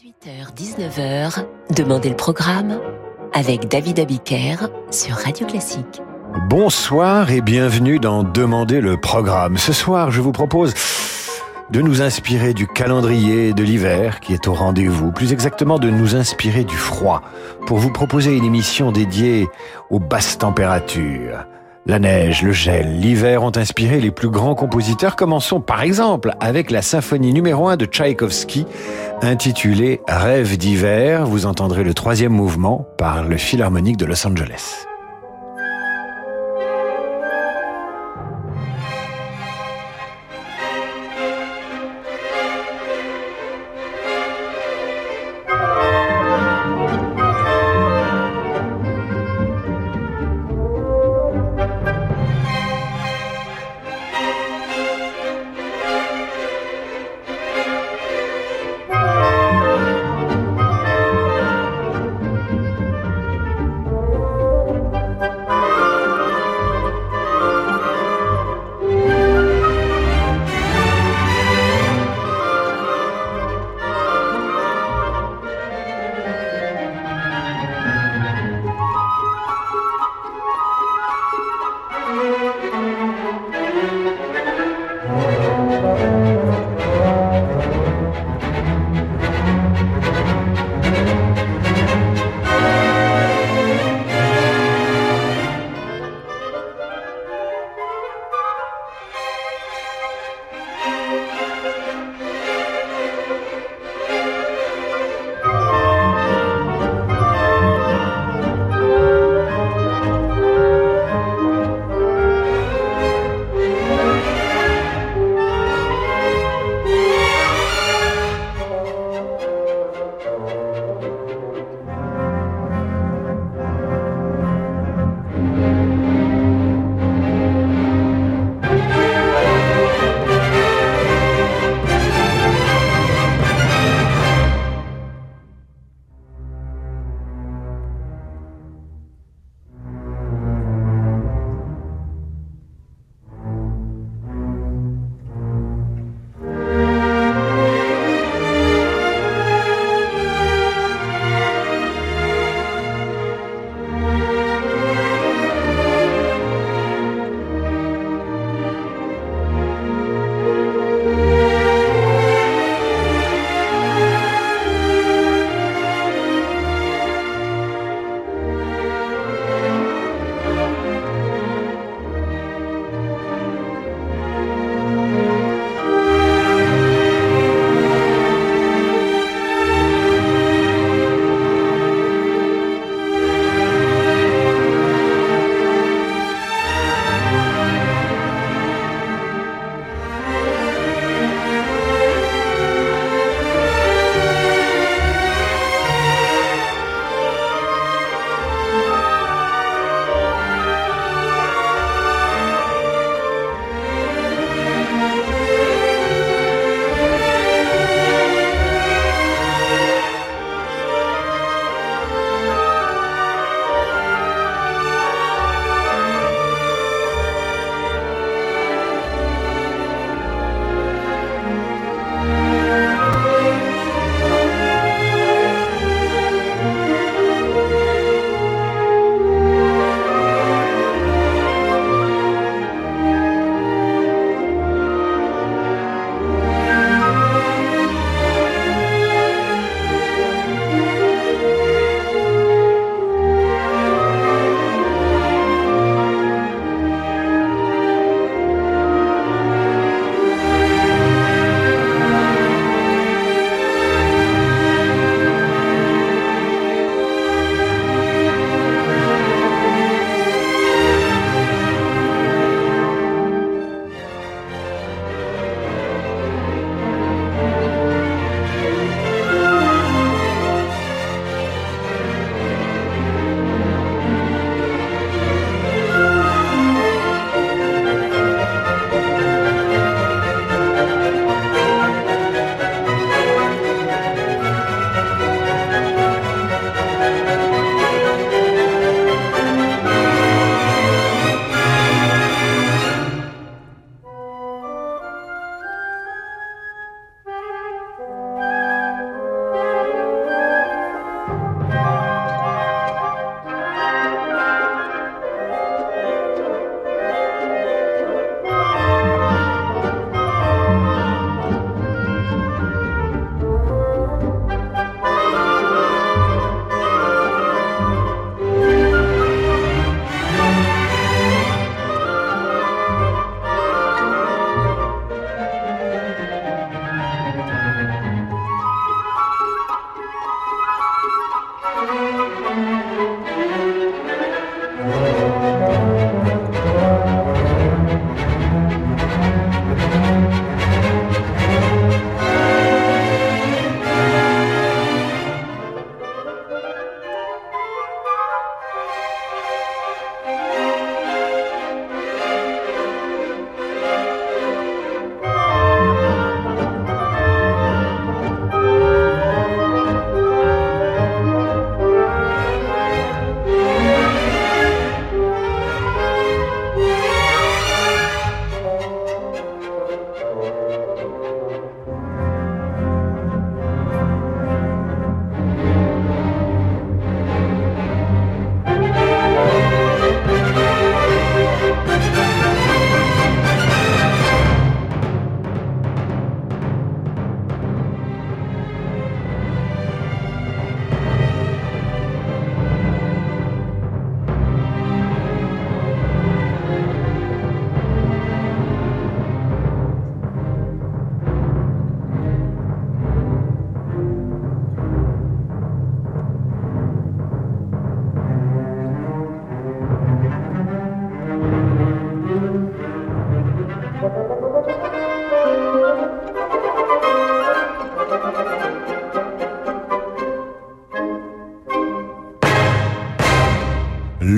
18h-19h, Demandez le programme avec David Abiker sur Radio Classique. Bonsoir et bienvenue dans Demandez le programme. Ce soir, je vous propose de nous inspirer du calendrier de l'hiver qui est au rendez-vous, plus exactement de nous inspirer du froid, pour vous proposer une émission dédiée aux basses températures. La neige, le gel, l'hiver ont inspiré les plus grands compositeurs. Commençons par exemple avec la symphonie numéro 1 de Tchaïkovski, intitulée Rêve d'hiver. Vous entendrez le troisième mouvement par le Philharmonique de Los Angeles.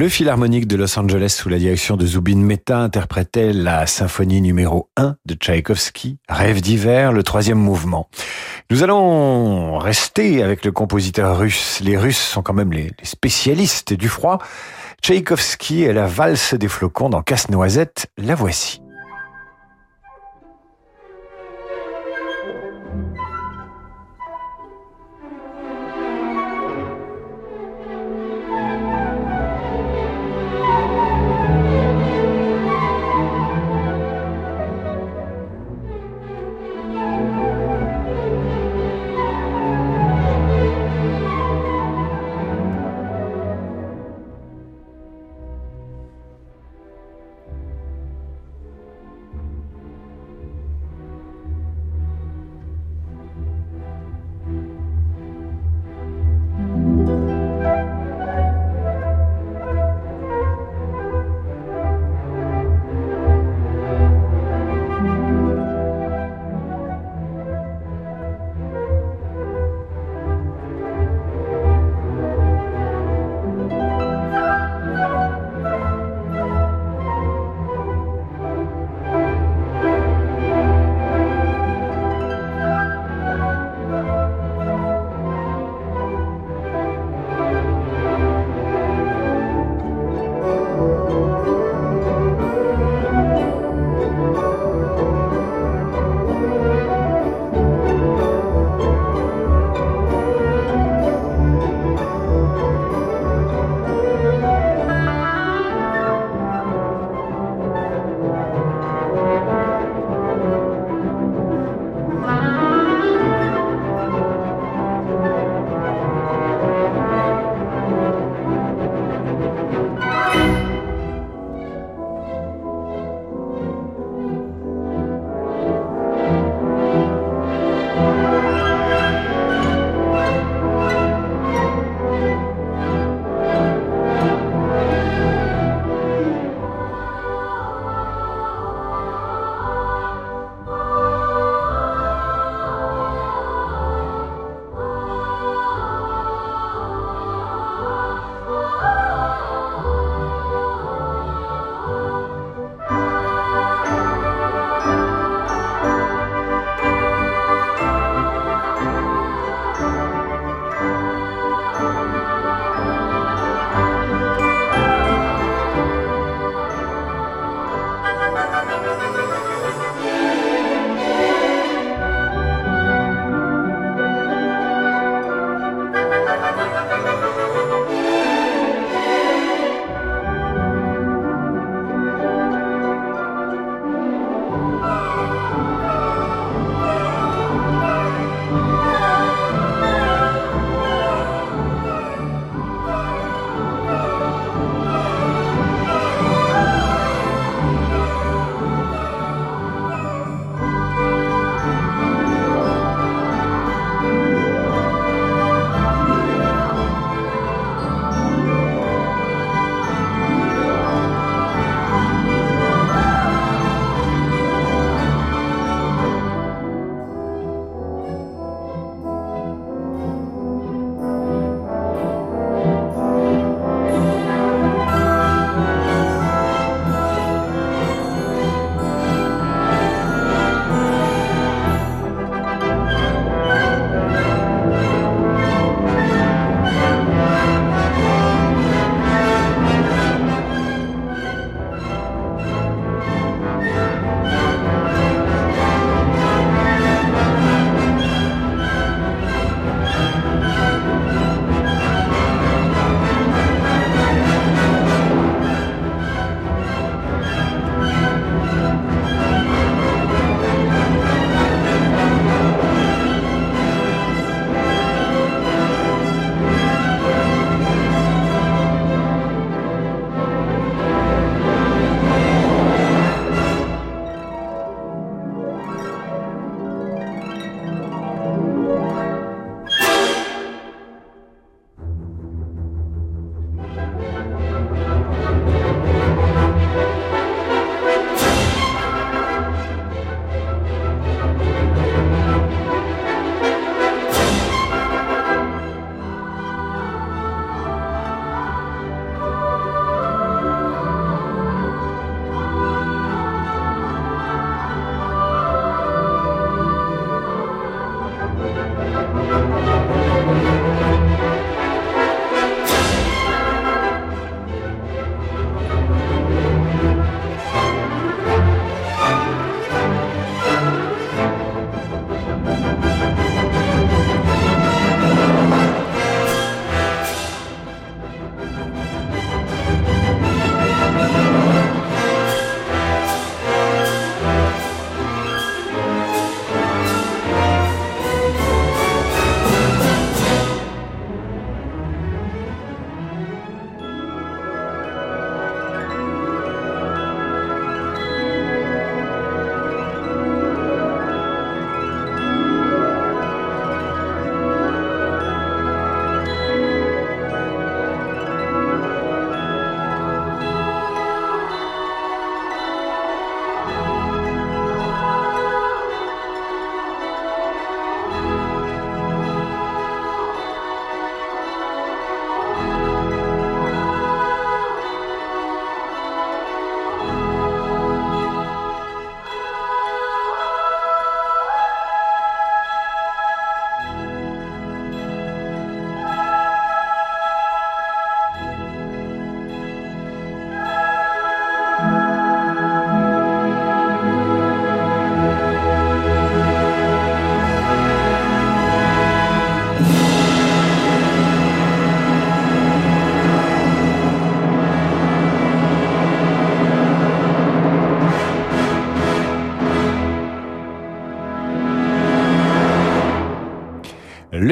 Le Philharmonique de Los Angeles sous la direction de Zubin Mehta interprétait la symphonie numéro 1 de Tchaïkovski, Rêve d'hiver, le troisième mouvement. Nous allons rester avec le compositeur russe. Les Russes sont quand même les, spécialistes du froid. Tchaïkovski et la valse des flocons dans Casse-Noisette, la voici.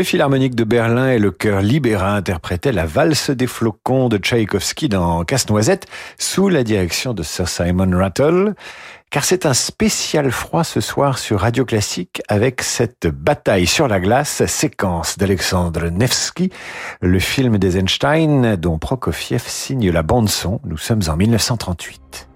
Le Philharmonique de Berlin et le chœur Libéra interprétaient la valse des flocons de Tchaïkovski dans Casse-Noisette sous la direction de Sir Simon Rattle. Car c'est un spécial froid ce soir sur Radio Classique avec cette bataille sur la glace, séquence d'Alexandre Nevsky, le film d'Eisenstein dont Prokofiev signe la bande son. Nous sommes en 1938.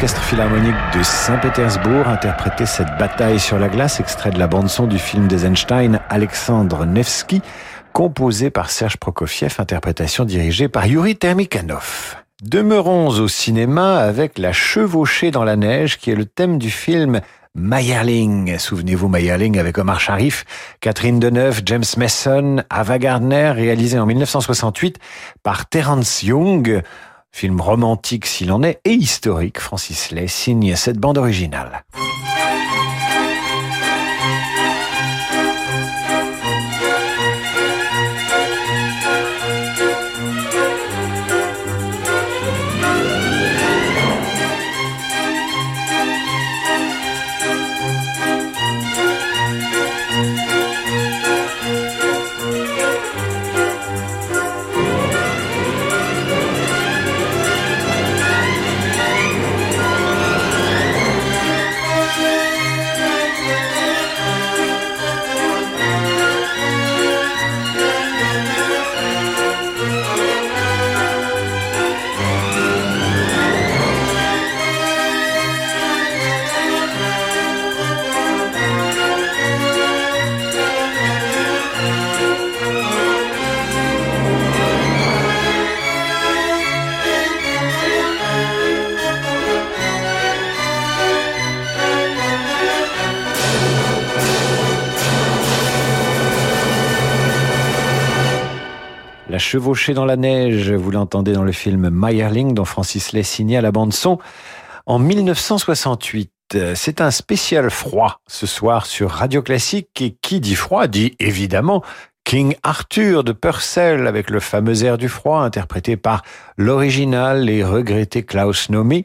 L'orchestre philharmonique de Saint-Pétersbourg interprétaient cette bataille sur la glace, extrait de la bande-son du film d'Eisenstein, Alexandre Nevsky, composé par Serge Prokofiev, interprétation dirigée par Yuri Termikhanov. Demeurons au cinéma avec La chevauchée dans la neige, qui est le thème du film Mayerling. Souvenez-vous Mayerling avec Omar Sharif, Catherine Deneuve, James Mason, Ava Gardner, réalisé en 1968 par Terence Young. Film romantique s'il en est et historique, Francis Lay signe cette bande originale. Chevauchée dans la neige, vous l'entendez dans le film Meyerling dont Francis Lay signait à la bande son en 1968. C'est un spécial froid ce soir sur Radio Classique et qui dit froid dit évidemment King Arthur de Purcell avec le fameux air du froid interprété par l'original et regretté Klaus Nomi.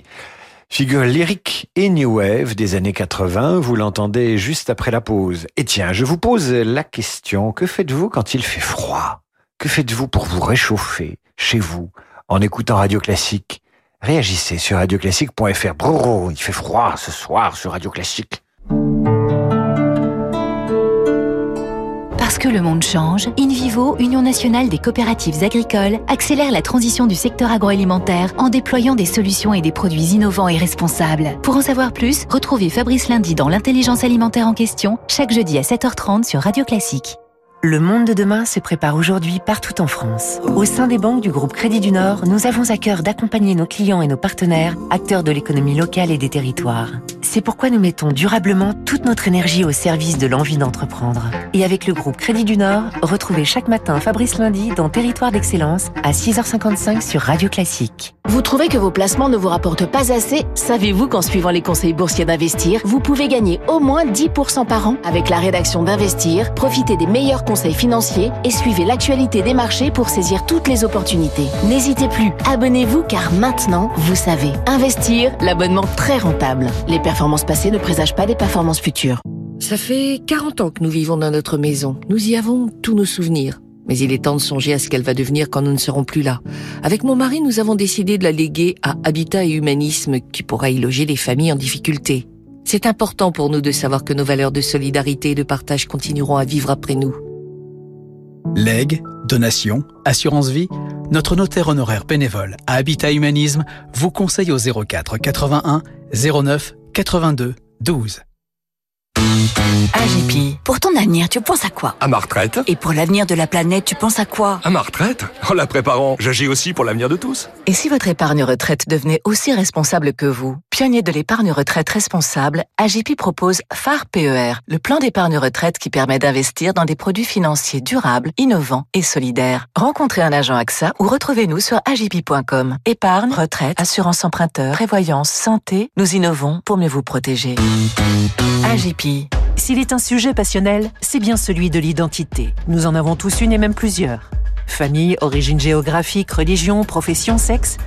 Figure lyrique et new wave des années 80, vous l'entendez juste après la pause. Et tiens, je vous pose la question, que faites-vous quand il fait froid? Que faites-vous pour vous réchauffer chez vous en écoutant Radio Classique? Réagissez sur radioclassique.fr. Brrr, il fait froid ce soir sur Radio Classique. Parce que le monde change, InVivo, Union nationale des coopératives agricoles, accélère la transition du secteur agroalimentaire en déployant des solutions et des produits innovants et responsables. Pour en savoir plus, retrouvez Fabrice Lundi dans l'intelligence alimentaire en question, chaque jeudi à 7h30 sur Radio Classique. Le monde de demain se prépare aujourd'hui partout en France. Au sein des banques du groupe Crédit du Nord, nous avons à cœur d'accompagner nos clients et nos partenaires, acteurs de l'économie locale et des territoires. C'est pourquoi nous mettons durablement toute notre énergie au service de l'envie d'entreprendre. Et avec le groupe Crédit du Nord, retrouvez chaque matin Fabrice Lundi dans Territoire d'Excellence à 6h55 sur Radio Classique. Vous trouvez que vos placements ne vous rapportent pas assez? Savez-vous qu'en suivant les conseils boursiers d'Investir, vous pouvez gagner au moins 10% par an? Avec la rédaction d'Investir, profitez des meilleurs conseils financiers et suivez l'actualité des marchés pour saisir toutes les opportunités. N'hésitez plus, abonnez-vous car maintenant, vous savez. Investir, l'abonnement très rentable. Les performances passées ne présagent pas des performances futures. Ça fait 40 ans que nous vivons dans notre maison. Nous y avons tous nos souvenirs. Mais il est temps de songer à ce qu'elle va devenir quand nous ne serons plus là. Avec mon mari, nous avons décidé de la léguer à Habitat et Humanisme qui pourra y loger les familles en difficulté. C'est important pour nous de savoir que nos valeurs de solidarité et de partage continueront à vivre après nous. Legs, donations, assurance vie, notre notaire honoraire bénévole à Habitat Humanisme vous conseille au 04 81 09 82 12. AGP, pour ton avenir, tu penses à quoi? À ma retraite. Et pour l'avenir de la planète, tu penses à quoi? À ma retraite? En la préparant, j'agis aussi pour l'avenir de tous. Et si votre épargne retraite devenait aussi responsable que vous? Pionnier de l'épargne retraite responsable, AGP propose phare PER, le plan d'épargne retraite qui permet d'investir dans des produits financiers durables, innovants et solidaires. Rencontrez un agent AXA ou retrouvez-nous sur agip.com. Épargne, retraite, assurance emprunteur, prévoyance, santé, nous innovons pour mieux vous protéger. AGP. S'il est un sujet passionnel, c'est bien celui de l'identité. Nous en avons tous une et même plusieurs. Famille, origine géographique, religion, profession, sexe.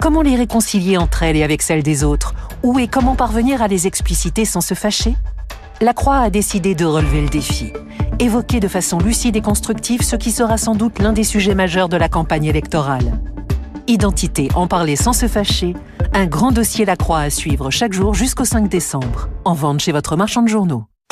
Comment les réconcilier entre elles et avec celles des autres? Où et comment parvenir à les expliciter sans se fâcher? La Croix a décidé de relever le défi. Évoquer de façon lucide et constructive ce qui sera sans doute l'un des sujets majeurs de la campagne électorale. Identité, en parler sans se fâcher, un grand dossier La Croix à suivre chaque jour jusqu'au 5 décembre. En vente chez votre marchand de journaux.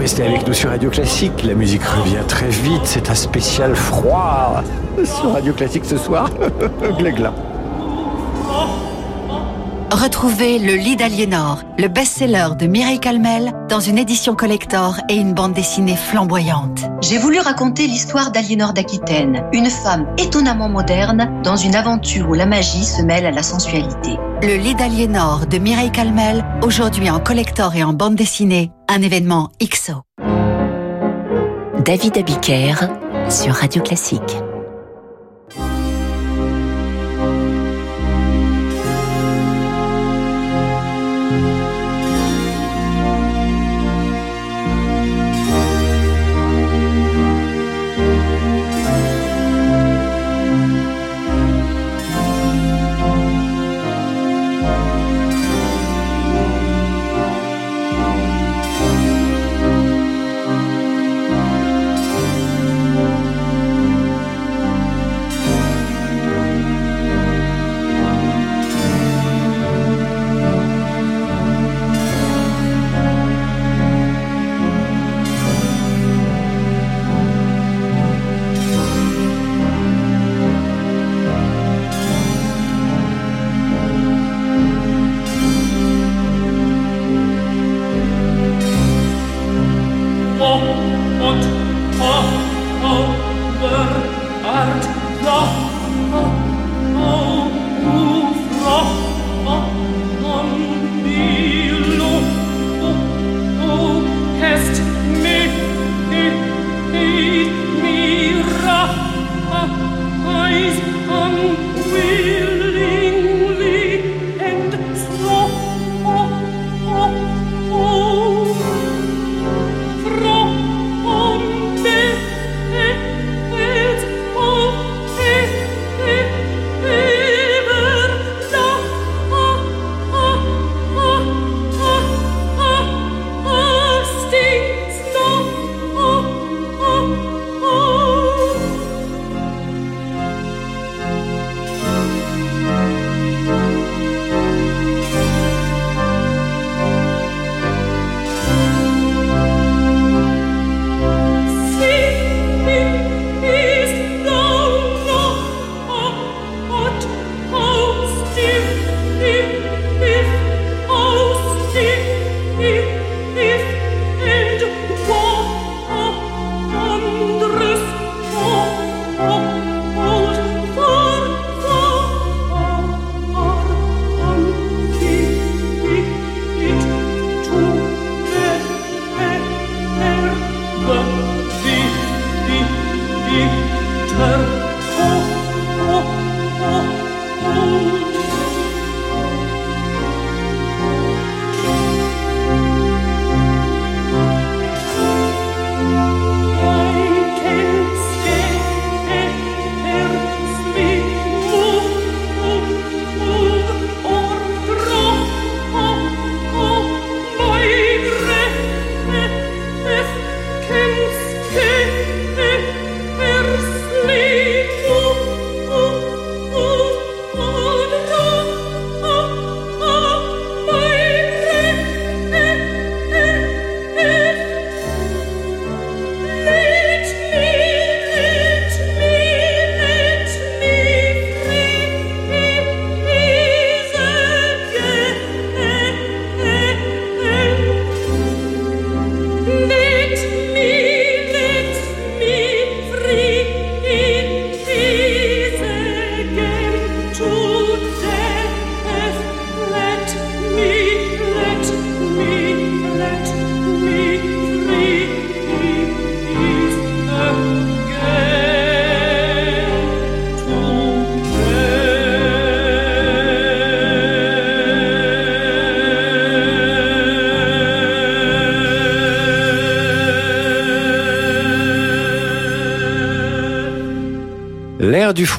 Restez avec nous sur Radio Classique. La musique revient très vite. C'est un spécial froid sur Radio Classique ce soir. Glégla. Retrouvez Le lit d'Aliénor, le best-seller de Mireille Calmel, dans une édition collector et une bande dessinée flamboyante. J'ai voulu raconter l'histoire d'Aliénor d'Aquitaine, une femme étonnamment moderne dans une aventure où la magie se mêle à la sensualité. Le lit d'Aliénor de Mireille Calmel, aujourd'hui en collector et en bande dessinée, un événement XO. David Abiker sur Radio Classique.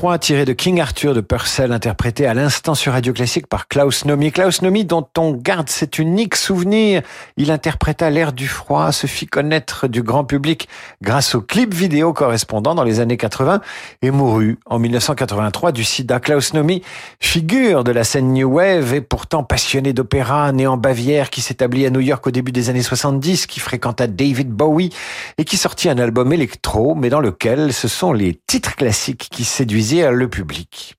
Du froid tiré de King Arthur de Purcell, interprété à l'instant sur Radio Classique par Klaus Nomi. Klaus Nomi, dont on garde cet unique souvenir. Il interpréta l'air du froid, se fit connaître du grand public grâce au clip vidéo correspondant dans les années 80 et mourut en 1983 du sida. Klaus Nomi, figure de la scène New Wave et pourtant passionné d'opéra, né en Bavière, qui s'établit à New York au début des années 70, qui fréquenta David Bowie et qui sortit un album électro, mais dans lequel ce sont les titres classiques qui le public.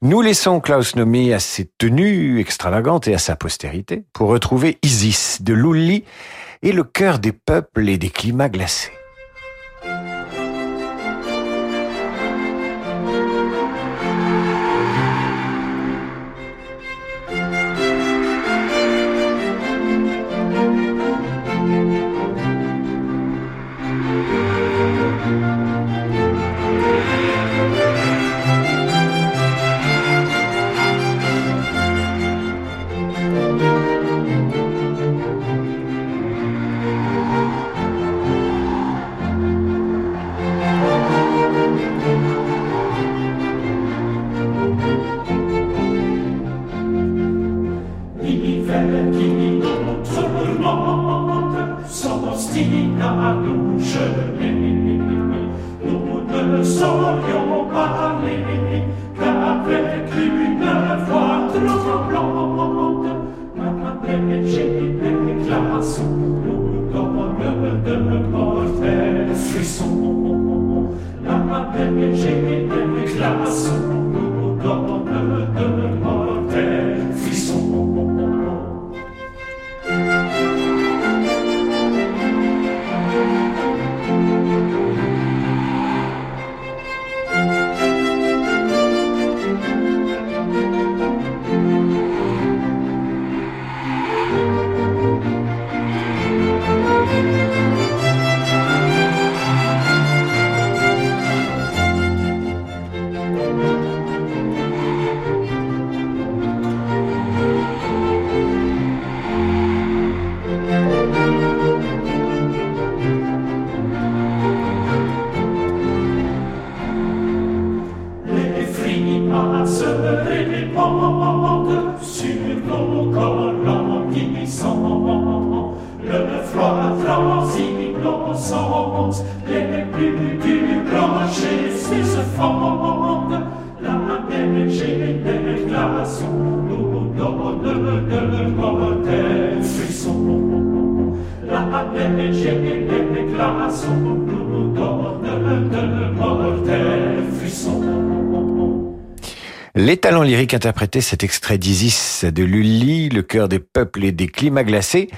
Nous laissons Klaus Nomi à ses tenues extravagantes et à sa postérité pour retrouver Isis de Lully et le cœur des peuples et des climats glacés. Interprétaient cet extrait d'Isis de Lully, le cœur des peuples et des climats glacés.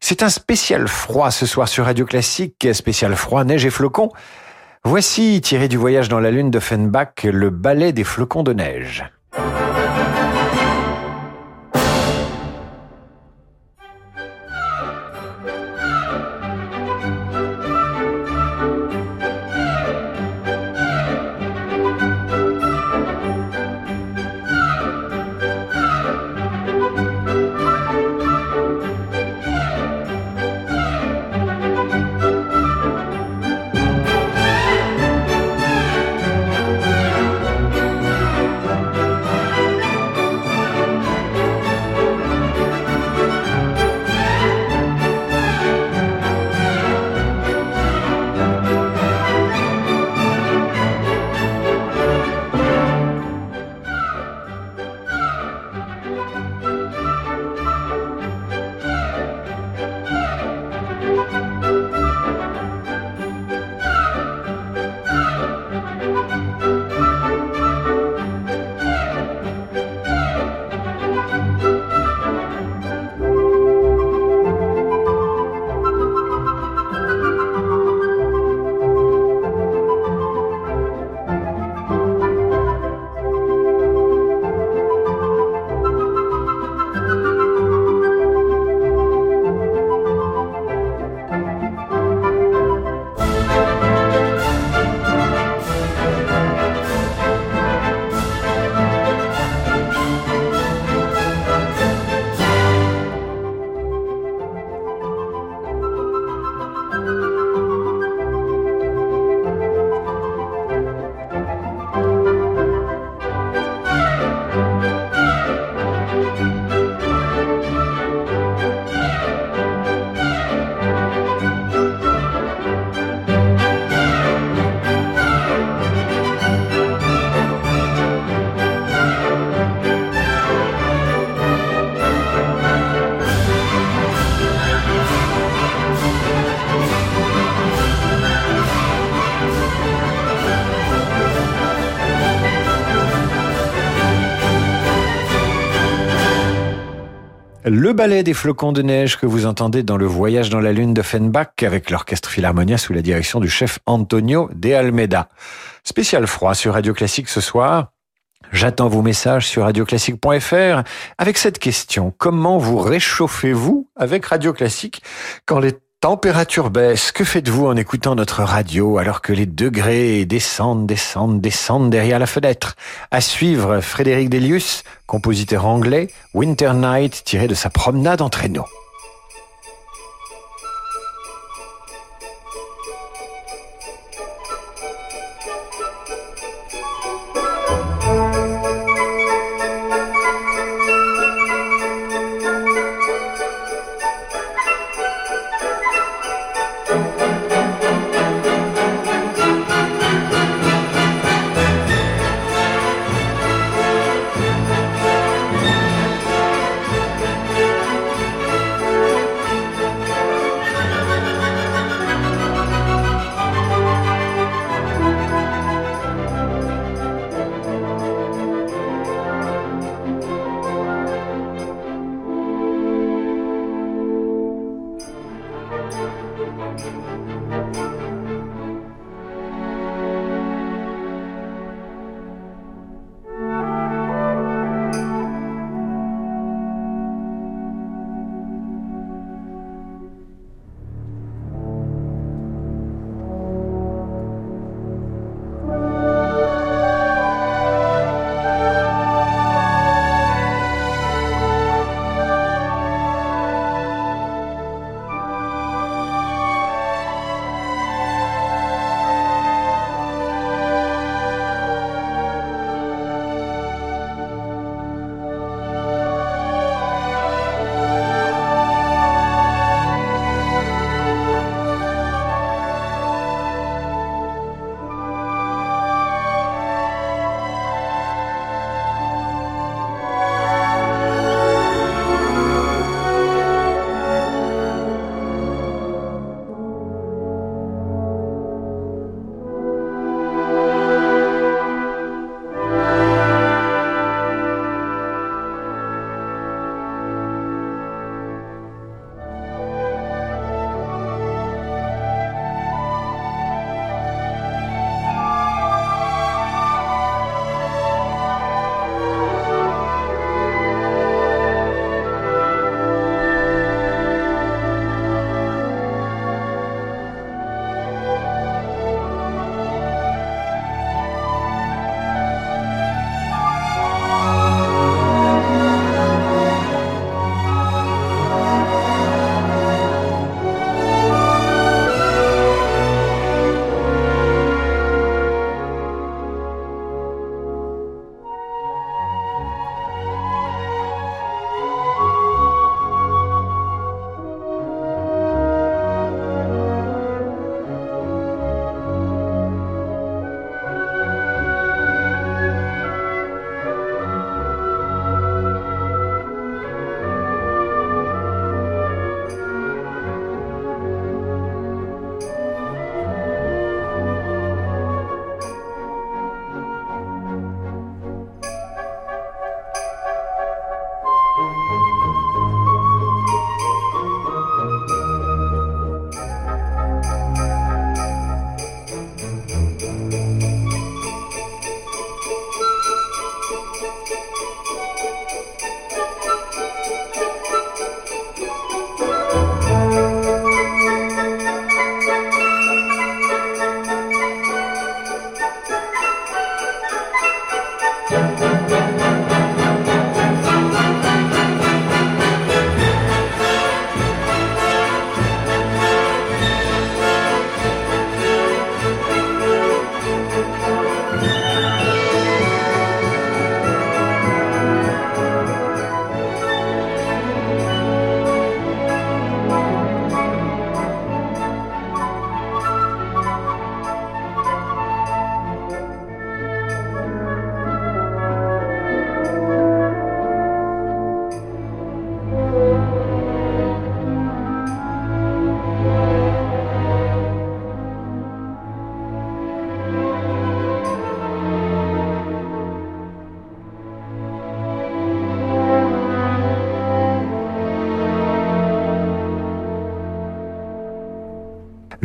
C'est un spécial froid ce soir sur Radio Classique, spécial froid, neige et flocons. Voici, tiré du voyage dans la lune de Fenbach, le ballet des flocons de neige. Le ballet des flocons de neige que vous entendez dans le voyage dans la lune de Fenbach avec l'orchestre Philharmonia sous la direction du chef Antonio de Almeida. Spécial froid sur Radio Classique ce soir. J'attends vos messages sur radioclassique.fr avec cette question. Comment vous réchauffez-vous avec Radio Classique quand les températures baissent Que faites-vous en écoutant notre radio alors que les degrés descendent, descendent, descendent derrière la fenêtre? À suivre Frédéric Delius, compositeur anglais, Winter Night tiré de sa promenade en traîneau.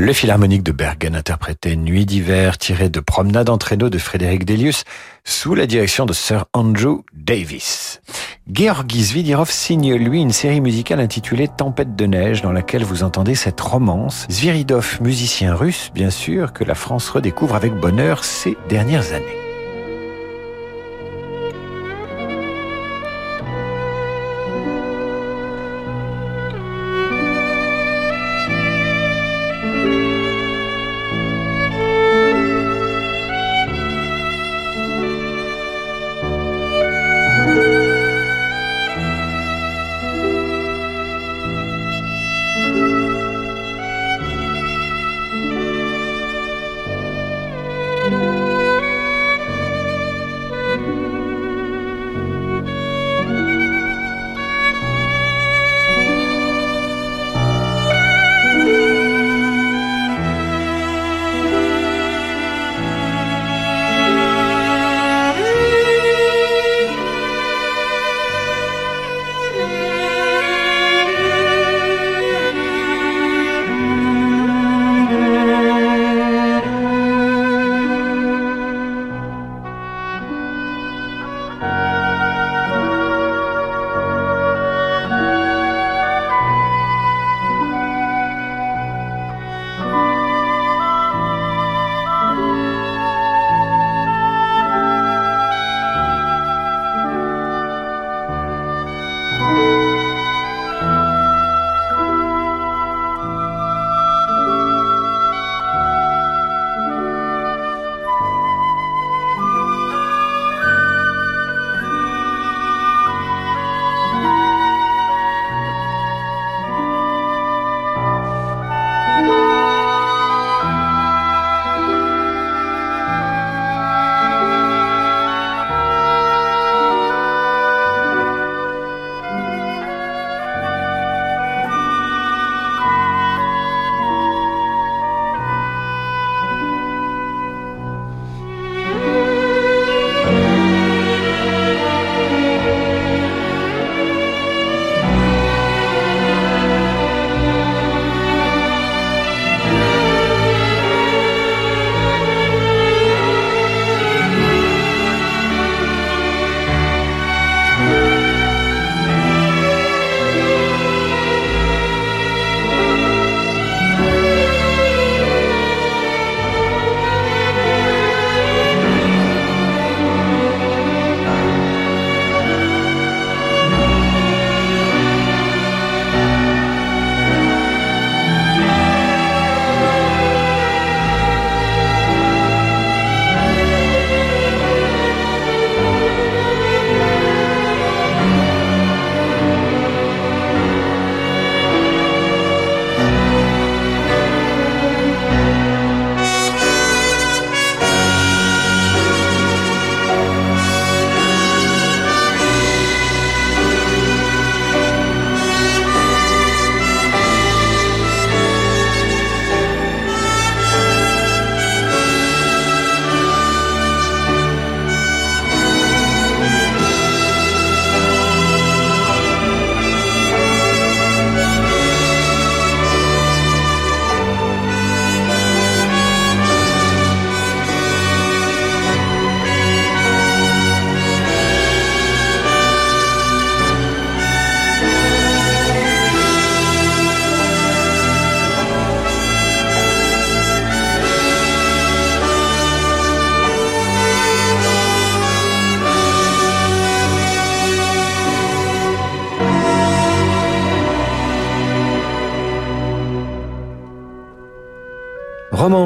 Le Philharmonique de Bergen interprétait Nuit d'hiver tirée de Promenade en traîneau de Frédéric Delius sous la direction de Sir Andrew Davis. Georgi Zvidirov signe lui une série musicale intitulée Tempête de neige dans laquelle vous entendez cette romance. Zviridov, musicien russe bien sûr, que la France redécouvre avec bonheur ces dernières années.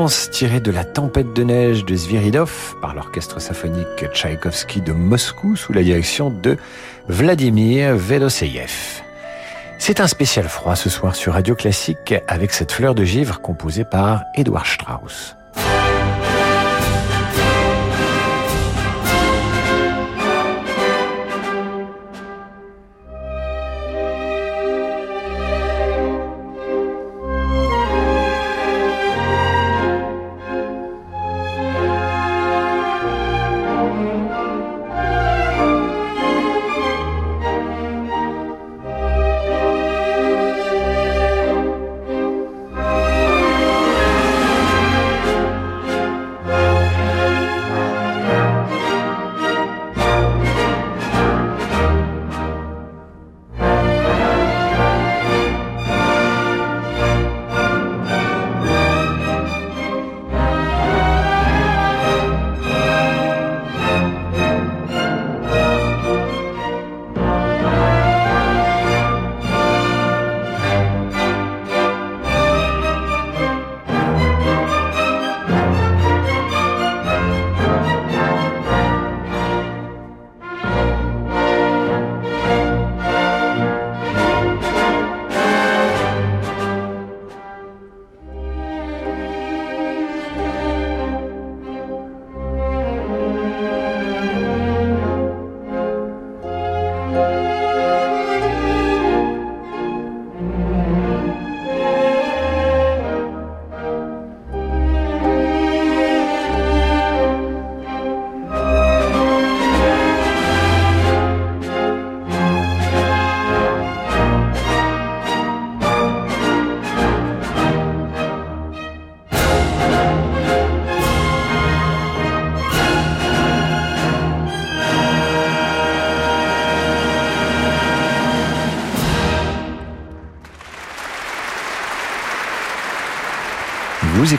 Tirée de La tempête de neige de Zviridov par l'orchestre symphonique Tchaïkovski de Moscou sous la direction de Vladimir Veloseyev. C'est un spécial froid ce soir sur Radio Classique avec cette fleur de givre composée par Edouard Strauss.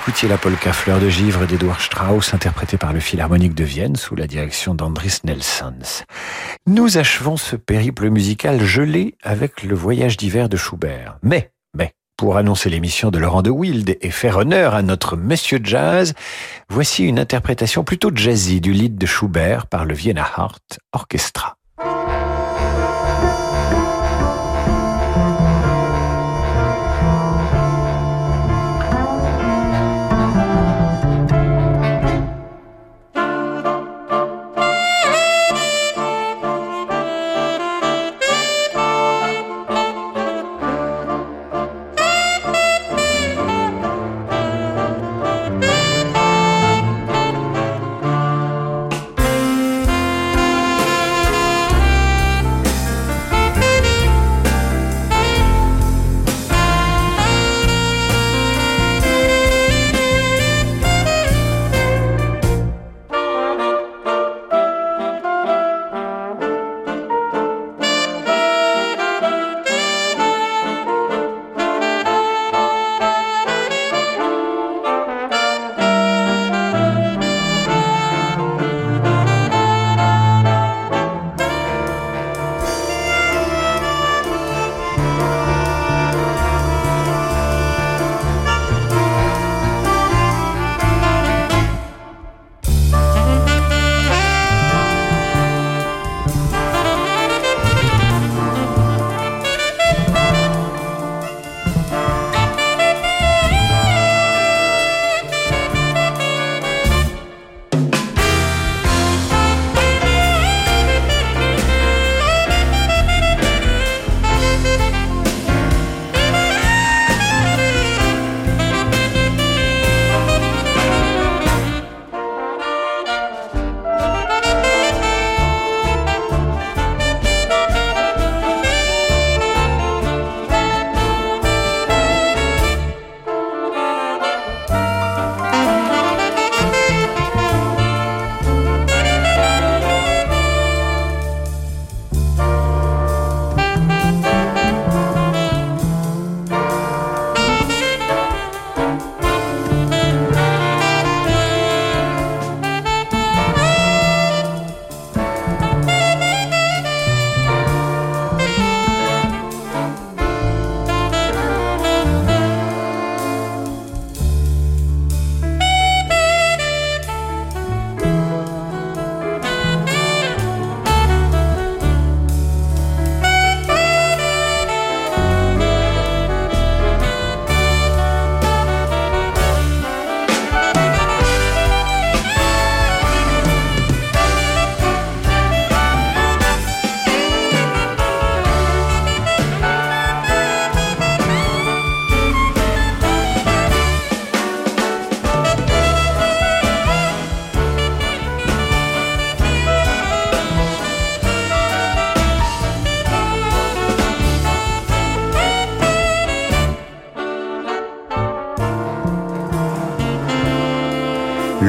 Écoutiez la polka Fleur de Givre d'Edouard Strauss, interprétée par le Philharmonique de Vienne sous la direction d'Andris Nelsons. Nous achevons ce périple musical gelé avec le voyage d'hiver de Schubert. Mais, mais, pour annoncer l'émission de Laurent de Wild et faire honneur à notre Monsieur Jazz, voici une interprétation plutôt jazzy du lead de Schubert par le Vienna Heart Orchestra.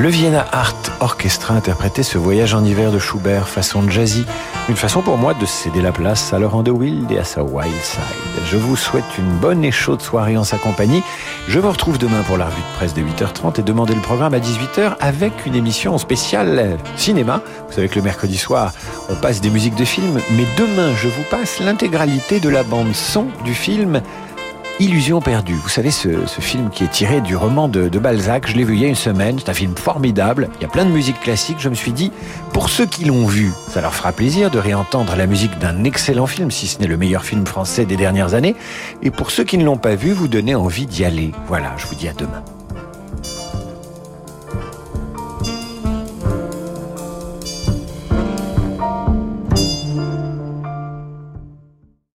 Vienna Art Orchestra interprétait ce voyage en hiver de Schubert façon jazzy, une façon pour moi de céder la place à Laurent de Wild et à sa Wild Side. Je vous souhaite une bonne et chaude soirée en sa compagnie. Je vous retrouve demain pour la revue de presse de 8h30 et demander le programme à 18h avec une émission spéciale cinéma. Vous savez que le mercredi soir, on passe des musiques de films, mais demain, je vous passe l'intégralité de la bande son du film Illusion perdue. Vous savez, ce, film qui est tiré du roman de, Balzac, je l'ai vu il y a une semaine, c'est un film formidable, il y a plein de musique classique, je me suis dit, pour ceux qui l'ont vu, ça leur fera plaisir de réentendre la musique d'un excellent film, si ce n'est le meilleur film français des dernières années, et pour ceux qui ne l'ont pas vu, vous donnez envie d'y aller. Voilà, je vous dis à demain.